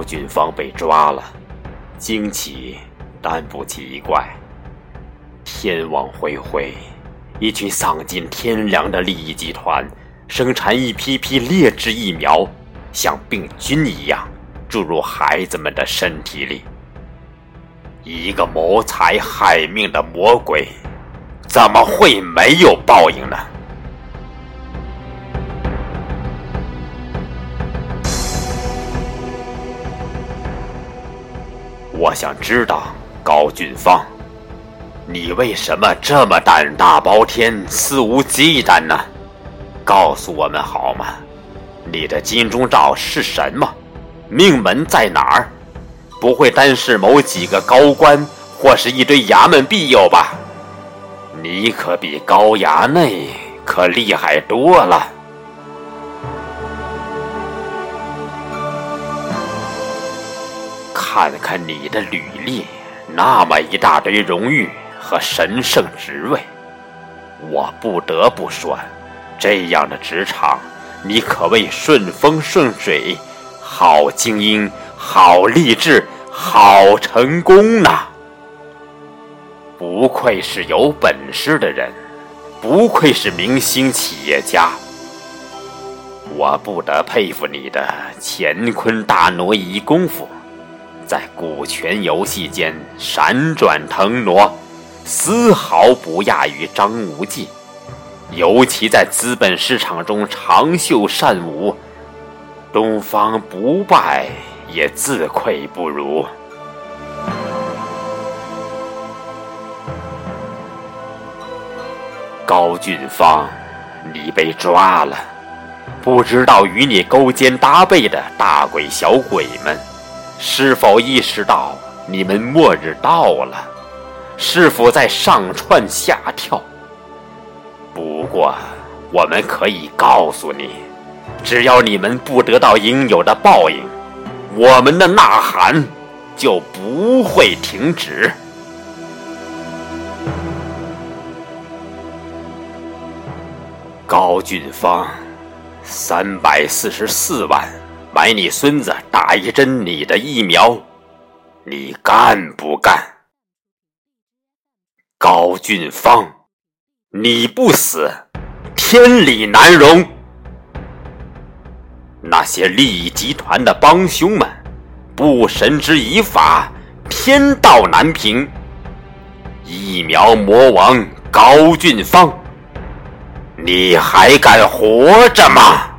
高俊芳被抓了，惊奇但不奇怪。天网恢恢，一群丧尽天良的利益集团生产一批批劣质疫苗，像病菌一样注入孩子们的身体里。一个谋财害命的魔鬼，怎么会没有报应呢？我想知道，高俊芳，你为什么这么胆大包天、肆无忌惮呢？告诉我们好吗？你的金钟罩是什么？命门在哪儿？不会单是某几个高官或是一堆衙门庇佑吧？你可比高衙内可厉害多了。看看你的履历，那么一大堆荣誉和神圣职位，我不得不说，这样的职场，你可谓顺风顺水，好精英，好励志，好成功呐！不愧是有本事的人，不愧是明星企业家，我不得佩服你的乾坤大挪移功夫。在股权游戏间闪转腾挪，丝毫不亚于张无忌；尤其在资本市场中长袖善舞，东方不败也自愧不如。高俊芳，你被抓了，不知道与你勾肩搭背的大鬼小鬼们。是否意识到你们末日到了？是否在上蹿下跳？不过，我们可以告诉你，只要你们不得到应有的报应，我们的呐喊就不会停止。高俊芳，三百四十四万。买你孙子打一针你的疫苗，你干不干？高俊芳，你不死，天理难容。那些利益集团的帮凶们，不绳之以法，天道难平。疫苗魔王高俊芳，你还敢活着吗？